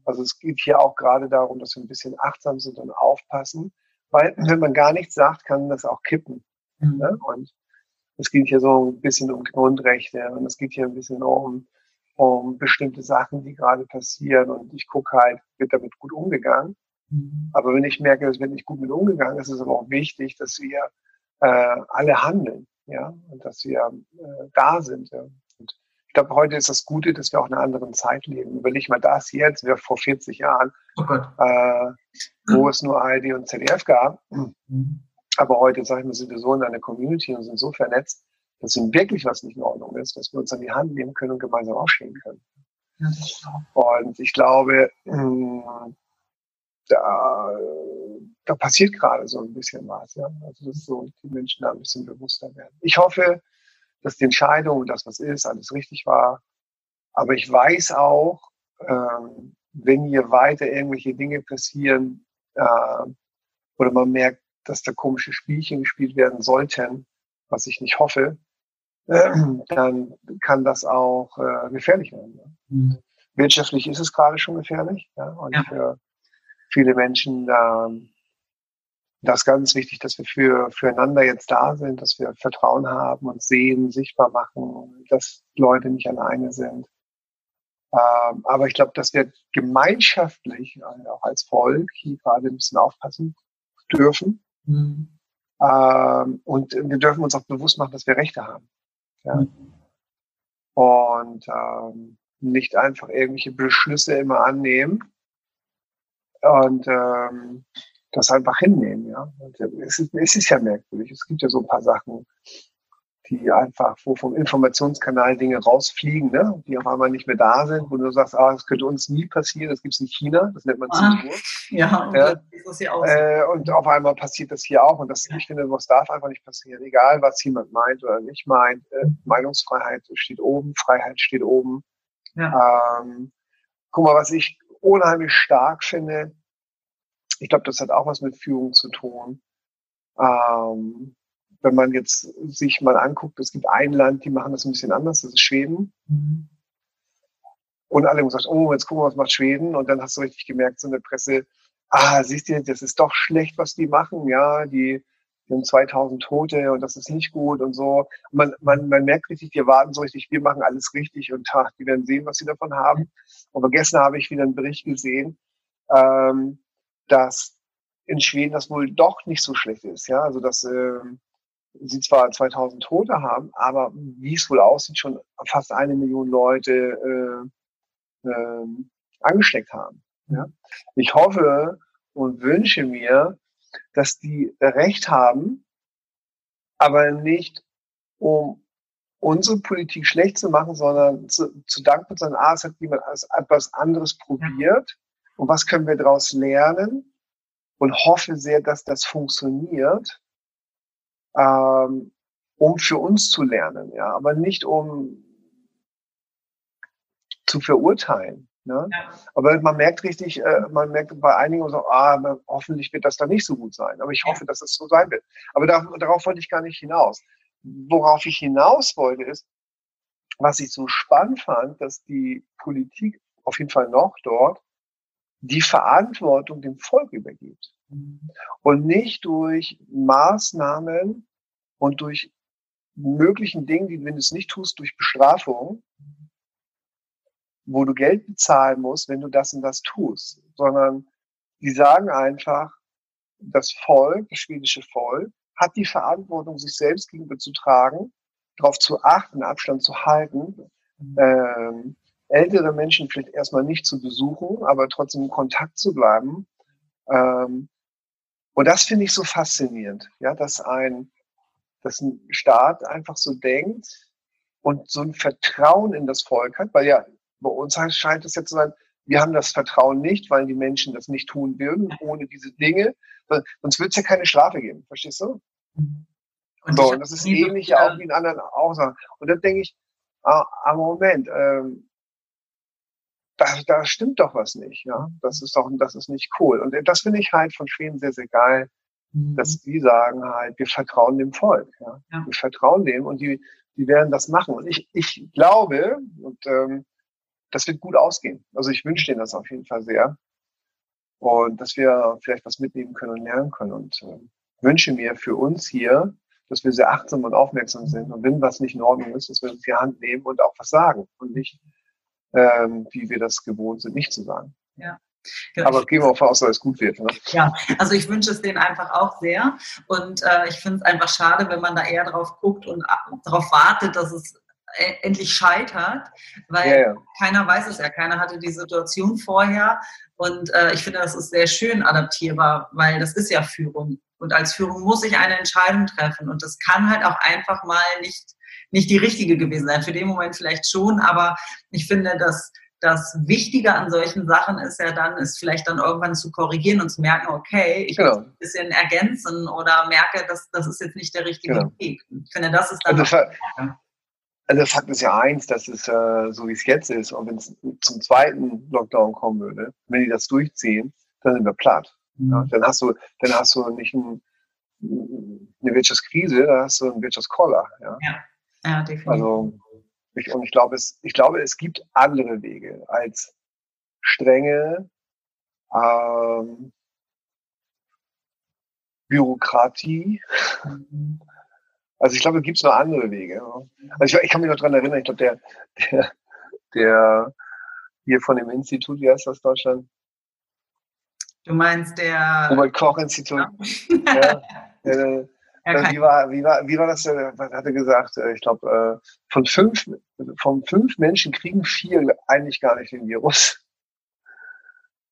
Also es geht hier auch gerade darum, dass wir ein bisschen achtsam sind und aufpassen, weil wenn man gar nichts sagt, kann das auch kippen. Mhm. Ne? Und es geht hier so ein bisschen um Grundrechte und es geht hier ein bisschen um, um bestimmte Sachen, die gerade passieren und ich gucke halt, wird damit gut umgegangen. Mhm. Aber wenn ich merke, es wird nicht gut mit umgegangen, ist es aber auch wichtig, dass wir äh, alle handeln, ja, und dass wir äh, da sind. Ja glaube, heute ist das Gute, dass wir auch in einer anderen Zeit leben. Überleg mal das jetzt, wir vor 40 Jahren, oh äh, wo es nur ARD und ZDF gab. Mhm. Aber heute, sage ich mal, sind wir so in einer Community und sind so vernetzt, dass wenn wirklich was nicht in Ordnung ist, dass wir uns an die Hand nehmen können und gemeinsam aufstehen können. Ja, und ich glaube, mh, da, da passiert gerade so ein bisschen was. Ja? Also, dass so die Menschen da ein bisschen bewusster werden. Ich hoffe, dass die Entscheidung und das, was ist, alles richtig war. Aber ich weiß auch, ähm, wenn hier weiter irgendwelche Dinge passieren äh, oder man merkt, dass da komische Spielchen gespielt werden sollten, was ich nicht hoffe, dann kann das auch äh, gefährlich werden. Mhm. Wirtschaftlich ist es gerade schon gefährlich ja, und ja. für viele Menschen ähm, das ist ganz wichtig, dass wir für, füreinander jetzt da sind, dass wir Vertrauen haben und sehen, sichtbar machen, dass Leute nicht alleine sind. Ähm, aber ich glaube, dass wir gemeinschaftlich, also auch als Volk, hier gerade ein bisschen aufpassen dürfen. Mhm. Ähm, und wir dürfen uns auch bewusst machen, dass wir Rechte haben. Ja? Mhm. Und ähm, nicht einfach irgendwelche Beschlüsse immer annehmen. Und ähm, das einfach hinnehmen, ja. Und es ist, es ist ja merkwürdig. Es gibt ja so ein paar Sachen, die einfach, wo vom Informationskanal Dinge rausfliegen, ne, die auf einmal nicht mehr da sind, wo du sagst, ah, das könnte uns nie passieren, das gibt es in China, das nennt man Zensur. Ja, und, ja. Das hier auch äh, und auf einmal passiert das hier auch und das, ich finde, was darf einfach nicht passieren, egal was jemand meint oder nicht meint, äh, Meinungsfreiheit steht oben, Freiheit steht oben. Ja. Ähm, guck mal, was ich unheimlich stark finde, ich glaube, das hat auch was mit Führung zu tun. Ähm, wenn man jetzt sich mal anguckt, es gibt ein Land, die machen das ein bisschen anders, das ist Schweden. Mhm. Und alle haben gesagt, oh, jetzt gucken wir, was macht Schweden. Und dann hast du richtig gemerkt, so in der Presse, ah, siehst du, das ist doch schlecht, was die machen. Ja, die, die haben 2000 Tote und das ist nicht gut und so. Man, man, man merkt richtig, die erwarten so richtig, wir machen alles richtig und ach, die werden sehen, was sie davon haben. Und gestern habe ich wieder einen Bericht gesehen, ähm, dass in Schweden das wohl doch nicht so schlecht ist. Ja, also dass äh, sie zwar 2000 Tote haben, aber wie es wohl aussieht, schon fast eine Million Leute äh, äh, angesteckt haben. Ja? Ich hoffe und wünsche mir, dass die Recht haben, aber nicht um unsere Politik schlecht zu machen, sondern zu, zu danken, sondern ah, es hat jemand etwas anderes probiert und was können wir daraus lernen und hoffe sehr, dass das funktioniert, ähm, um für uns zu lernen, ja, aber nicht um zu verurteilen. Ne? Ja. Aber man merkt richtig, äh, man merkt bei einigen so, ah, hoffentlich wird das dann nicht so gut sein. Aber ich hoffe, dass es so sein wird. Aber da, darauf wollte ich gar nicht hinaus. Worauf ich hinaus wollte, ist, was ich so spannend fand, dass die Politik auf jeden Fall noch dort die Verantwortung dem Volk übergibt. Und nicht durch Maßnahmen und durch möglichen Dingen, die, wenn du es nicht tust, durch Bestrafung, wo du Geld bezahlen musst, wenn du das und das tust, sondern die sagen einfach, das Volk, das schwedische Volk, hat die Verantwortung, sich selbst gegenüber zu tragen, darauf zu achten, Abstand zu halten, ähm, ältere Menschen vielleicht erstmal nicht zu besuchen, aber trotzdem in Kontakt zu bleiben. Ähm, und das finde ich so faszinierend, ja, dass ein, dass ein Staat einfach so denkt und so ein Vertrauen in das Volk hat, weil ja bei uns scheint es jetzt zu sein, wir haben das Vertrauen nicht, weil die Menschen das nicht tun würden, ohne diese Dinge. Sonst wird es ja keine Strafe geben, verstehst du? Und, so, und das ist ähnlich ja auch wie in anderen Aussagen. Und dann denke ich, ah, ah Moment, ähm, da, da stimmt doch was nicht, ja. Das ist doch, das ist nicht cool. Und das finde ich halt von Schweden sehr, sehr geil, mhm. dass die sagen halt, wir vertrauen dem Volk, ja. ja. Wir vertrauen dem und die, die werden das machen. Und ich, ich glaube, und ähm, das wird gut ausgehen. Also ich wünsche denen das auf jeden Fall sehr. Und dass wir vielleicht was mitnehmen können und lernen können. Und äh, wünsche mir für uns hier, dass wir sehr achtsam und aufmerksam sind. Und wenn was nicht in Ordnung ist, dass wir uns die Hand nehmen und auch was sagen und nicht, ähm, wie wir das gewohnt sind, nicht zu sagen. Ja. Genau. Aber gehen wir auch aus, dass es gut wird. Ne? Ja, also ich wünsche es denen einfach auch sehr. Und äh, ich finde es einfach schade, wenn man da eher drauf guckt und darauf wartet, dass es E-, endlich scheitert, weil ja, ja. keiner weiß es ja, keiner hatte die Situation vorher. Und äh, ich finde, das ist sehr schön adaptierbar, weil das ist ja Führung. Und als Führung muss ich eine Entscheidung treffen. Und das kann halt auch einfach mal nicht, nicht die richtige gewesen sein. Für den Moment vielleicht schon, aber ich finde, dass das Wichtige an solchen Sachen ist ja dann, ist vielleicht dann irgendwann zu korrigieren und zu merken, okay, ich genau. muss ein bisschen ergänzen oder merke, dass das ist jetzt nicht der richtige genau. Weg. Ich finde, das ist dann. Also also Fakt ist ja eins, dass es äh, so wie es jetzt ist und wenn es zum zweiten Lockdown kommen würde, wenn die das durchziehen, dann sind wir platt. Mhm. Ja, dann hast du, dann hast du nicht ein, eine Wirtschaftskrise, dann hast du einen Wirtschaftskoller. Ja, ja, ja definitiv. Also ich, und ich glaube, es, ich glaube, es gibt andere Wege als strenge ähm, Bürokratie. Mhm also ich glaube, es gibt noch andere Wege. Also ich, ich kann mich noch dran erinnern, ich glaube, der, der, der hier von dem Institut, wie heißt das Deutschland? Du meinst der Robert Koch Institut. Ja. ja, ja, wie, war, wie, war, wie war das? Äh, was hat er gesagt? Äh, ich glaube, von fünf, von fünf Menschen kriegen vier eigentlich gar nicht den Virus.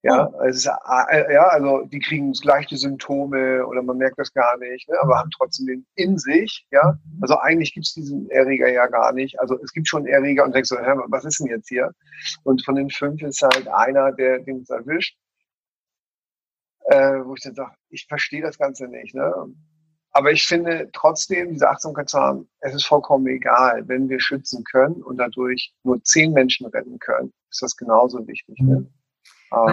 Ja, oh. es ist, äh, ja, also die kriegen gleiche Symptome oder man merkt das gar nicht, ne, aber haben trotzdem den in sich. Ja, also eigentlich gibt es diesen Erreger ja gar nicht. Also es gibt schon Erreger und denkst so, hör mal, was ist denn jetzt hier? Und von den fünf ist halt einer, der den erwischt. Äh, wo ich dann sage, ich verstehe das Ganze nicht. Ne? Aber ich finde trotzdem, diese Achtsamkeit zu haben, es ist vollkommen egal. Wenn wir schützen können und dadurch nur zehn Menschen retten können, ist das genauso wichtig. Ne?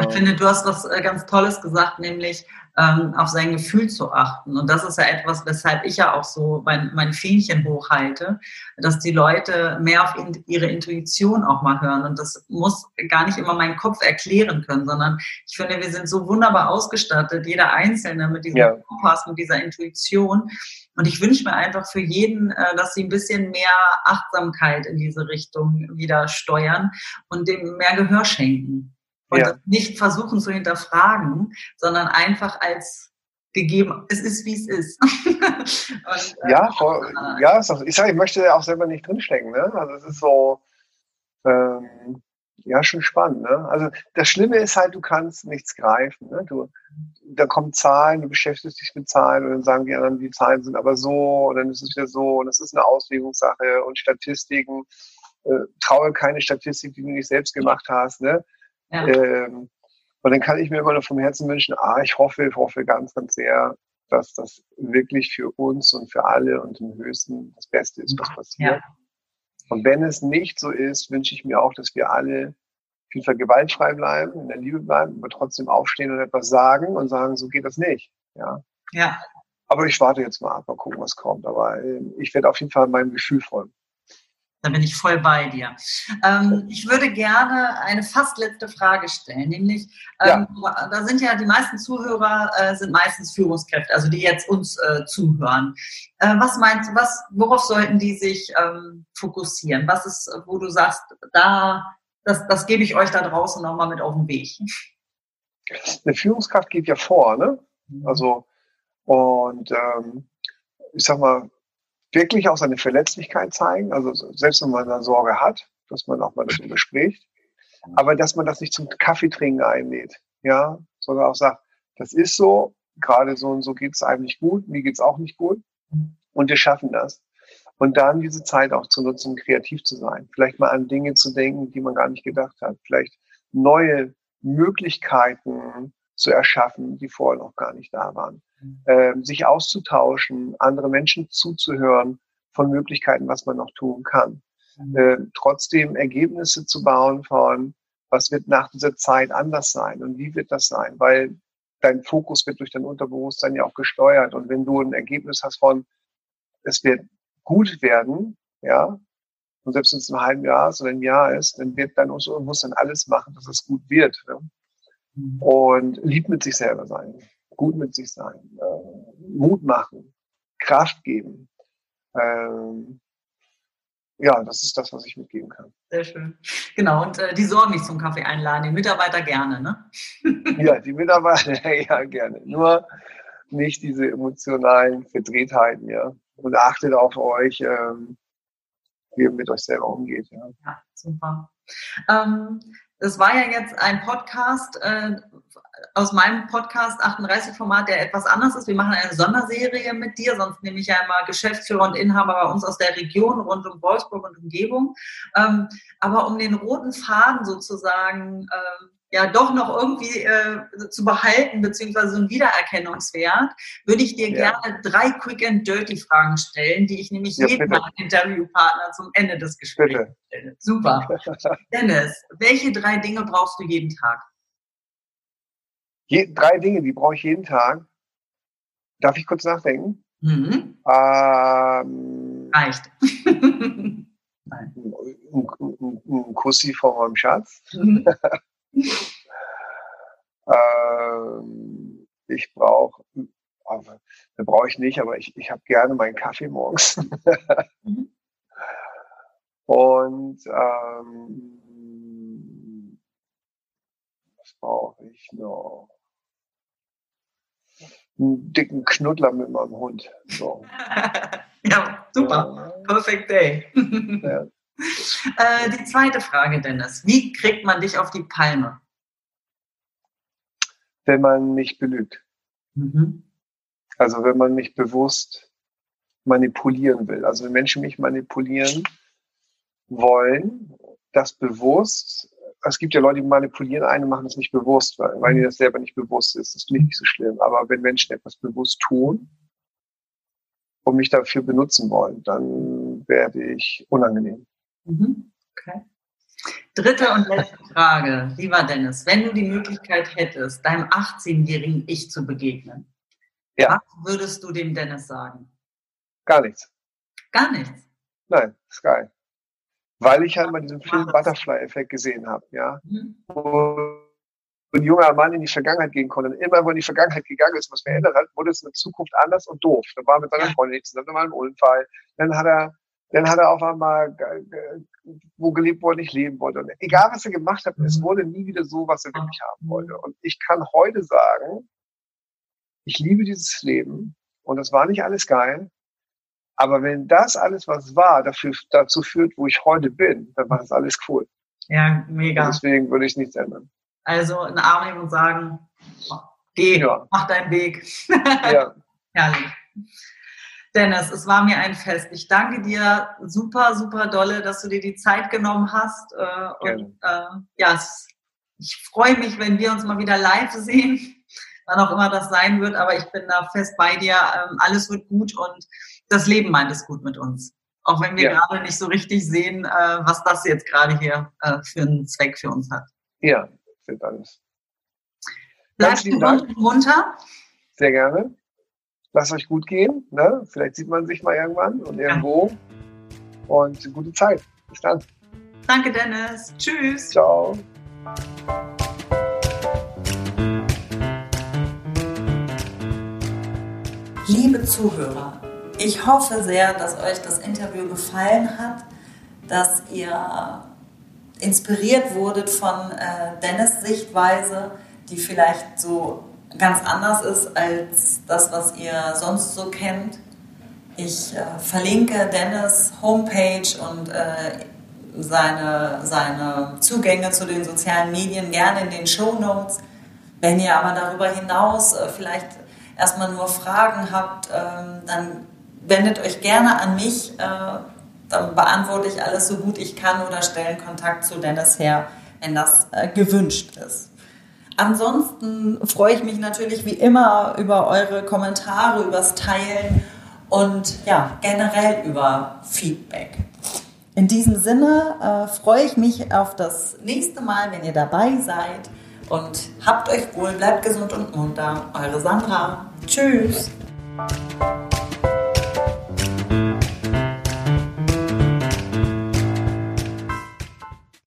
Ich finde, du hast was äh, ganz Tolles gesagt, nämlich ähm, auf sein Gefühl zu achten. Und das ist ja etwas, weshalb ich ja auch so mein, mein Fähnchen hochhalte, dass die Leute mehr auf in, ihre Intuition auch mal hören. Und das muss gar nicht immer mein Kopf erklären können, sondern ich finde, wir sind so wunderbar ausgestattet, jeder Einzelne mit diesem ja. Kompass, mit dieser Intuition. Und ich wünsche mir einfach für jeden, äh, dass sie ein bisschen mehr Achtsamkeit in diese Richtung wieder steuern und dem mehr Gehör schenken. Und ja. nicht versuchen zu hinterfragen, sondern einfach als gegeben, es ist wie es ist. Und, äh, ja, voll, ja, ich sage, ich möchte auch selber nicht drinstecken. Ne? Also es ist so, ähm, ja, schon spannend. Ne? Also das Schlimme ist halt, du kannst nichts greifen. Ne? Du, da kommen Zahlen, du beschäftigst dich mit Zahlen und dann sagen die anderen, die Zahlen sind aber so und dann ist es wieder so und es ist eine Auslegungssache und Statistiken. Äh, traue keine Statistik, die du nicht selbst gemacht hast. Ne? Ja. Ähm, und dann kann ich mir immer nur vom Herzen wünschen, ah, ich hoffe, ich hoffe ganz, ganz sehr, dass das wirklich für uns und für alle und im Höchsten das Beste ist, was passiert. Ja. Und wenn es nicht so ist, wünsche ich mir auch, dass wir alle auf jeden Fall gewaltfrei bleiben, in der Liebe bleiben, aber trotzdem aufstehen und etwas sagen und sagen, so geht das nicht. Ja. Ja. Aber ich warte jetzt mal ab, mal gucken, was kommt. Aber äh, ich werde auf jeden Fall meinem Gefühl folgen. Da bin ich voll bei dir. Ähm, ich würde gerne eine fast letzte Frage stellen, nämlich, ähm, ja. da sind ja die meisten Zuhörer äh, sind meistens Führungskräfte, also die jetzt uns äh, zuhören. Äh, was meinst du, was, worauf sollten die sich ähm, fokussieren? Was ist, wo du sagst, da, das, das gebe ich euch da draußen nochmal mit auf den Weg? Eine Führungskraft geht ja vor, ne? Mhm. Also, und ähm, ich sag mal, wirklich auch seine Verletzlichkeit zeigen, also selbst wenn man da Sorge hat, dass man auch mal darüber spricht, aber dass man das nicht zum Kaffeetrinken einlädt, ja, sondern auch sagt, das ist so, gerade so und so geht es einem nicht gut, mir geht es auch nicht gut und wir schaffen das. Und dann diese Zeit auch zu nutzen, kreativ zu sein, vielleicht mal an Dinge zu denken, die man gar nicht gedacht hat, vielleicht neue Möglichkeiten zu erschaffen, die vorher noch gar nicht da waren äh, sich auszutauschen, andere Menschen zuzuhören von Möglichkeiten, was man noch tun kann. Mhm. Äh, trotzdem Ergebnisse zu bauen von, was wird nach dieser Zeit anders sein und wie wird das sein, weil dein Fokus wird durch dein Unterbewusstsein ja auch gesteuert und wenn du ein Ergebnis hast von, es wird gut werden, ja, und selbst wenn es ein halben Jahr ist oder ein Jahr ist, dann wird dein Unterbewusstsein alles machen, dass es gut wird. Ja? Mhm. Und lieb mit sich selber sein gut mit sich sein, äh, Mut machen, Kraft geben. Ähm, ja, das ist das, was ich mitgeben kann. Sehr schön. Genau, und äh, die Sorgen nicht zum Kaffee einladen, die Mitarbeiter gerne, ne? ja, die Mitarbeiter, ja, gerne. Nur nicht diese emotionalen Verdrehtheiten, ja. Und achtet auf euch, ähm, wie ihr mit euch selber umgeht. Ja, ja super. Ähm, das war ja jetzt ein Podcast äh, aus meinem Podcast 38 Format, der etwas anders ist. Wir machen eine Sonderserie mit dir, sonst nehme ich ja immer Geschäftsführer und Inhaber bei uns aus der Region rund um Wolfsburg und Umgebung. Ähm, aber um den roten Faden sozusagen äh, ja doch noch irgendwie äh, zu behalten, beziehungsweise so einen Wiedererkennungswert, würde ich dir ja. gerne drei Quick and Dirty Fragen stellen, die ich nämlich ja, jedem Interviewpartner zum Ende des Gesprächs bitte. stelle. Super. Dennis, welche drei Dinge brauchst du jeden Tag? Je, drei Dinge, die brauche ich jeden Tag. Darf ich kurz nachdenken? Mhm. Ähm, Reicht. Ein, ein, ein, ein Kussi von meinem Schatz. Mhm. ähm, ich brauche, also, brauche ich nicht, aber ich, ich habe gerne meinen Kaffee morgens. mhm. Und ähm, was brauche ich noch? Einen dicken Knuddler mit meinem Hund. So. ja, super. Ja. Perfect day. ja. Äh, die zweite Frage, Dennis. Wie kriegt man dich auf die Palme? Wenn man mich belügt. Mhm. Also wenn man mich bewusst manipulieren will. Also wenn Menschen mich manipulieren wollen, das bewusst. Es gibt ja Leute, die manipulieren einen und machen das nicht bewusst, weil, weil ihnen das selber nicht bewusst ist. Das finde ich nicht so schlimm. Aber wenn Menschen etwas bewusst tun und mich dafür benutzen wollen, dann werde ich unangenehm. Mhm. Okay. Dritte und letzte Frage, lieber Dennis, wenn du die Möglichkeit hättest, deinem 18-jährigen Ich zu begegnen, ja. was würdest du dem Dennis sagen? Gar nichts. Gar nichts? Nein, ist geil. Weil ich halt mal diesen Film Butterfly-Effekt gesehen habe, ja. Mhm. Wo ein junger Mann in die Vergangenheit gehen konnte. Und immer, wo in die Vergangenheit gegangen ist, was verändert hat, wurde es in der Zukunft anders und doof. Dann war er mit seiner Freundin zusammen, dann war ein Unfall. Dann hat er dann hat er auf einmal, wo gelebt wurde, nicht leben wollte. Und egal, was er gemacht hat, es mhm. wurde nie wieder so, was er wirklich haben wollte. Und ich kann heute sagen, ich liebe dieses Leben und es war nicht alles geil. Aber wenn das alles, was war, dafür, dazu führt, wo ich heute bin, dann war das alles cool. Ja, mega. Und deswegen würde ich nichts ändern. Also in Arm nehmen und sagen, geh, ja. mach deinen Weg. ja. Herrlich. Dennis, es war mir ein Fest. Ich danke dir super, super dolle, dass du dir die Zeit genommen hast. Äh, und äh, ja, ich freue mich, wenn wir uns mal wieder live sehen, wann auch immer das sein wird. Aber ich bin da fest bei dir. Ähm, alles wird gut und das Leben meint es gut mit uns. Auch wenn wir ja. gerade nicht so richtig sehen, äh, was das jetzt gerade hier äh, für einen Zweck für uns hat. Ja, sind alles. Bleibt gesund und munter. Sehr gerne. Lasst euch gut gehen. Ne? Vielleicht sieht man sich mal irgendwann und irgendwo. Ja. Und gute Zeit. Bis dann. Danke, Dennis. Tschüss. Ciao. Liebe Zuhörer, ich hoffe sehr, dass euch das Interview gefallen hat, dass ihr inspiriert wurdet von äh, Dennis Sichtweise, die vielleicht so ganz anders ist als das, was ihr sonst so kennt. Ich äh, verlinke Dennis Homepage und äh, seine, seine Zugänge zu den sozialen Medien gerne in den Show Notes. Wenn ihr aber darüber hinaus äh, vielleicht erstmal nur Fragen habt, ähm, dann wendet euch gerne an mich. Äh, dann beantworte ich alles so gut ich kann oder stellen Kontakt zu Dennis her, wenn das äh, gewünscht ist. Ansonsten freue ich mich natürlich wie immer über eure Kommentare, übers Teilen und ja, generell über Feedback. In diesem Sinne äh, freue ich mich auf das nächste Mal, wenn ihr dabei seid. Und habt euch wohl, bleibt gesund und munter. Eure Sandra. Tschüss.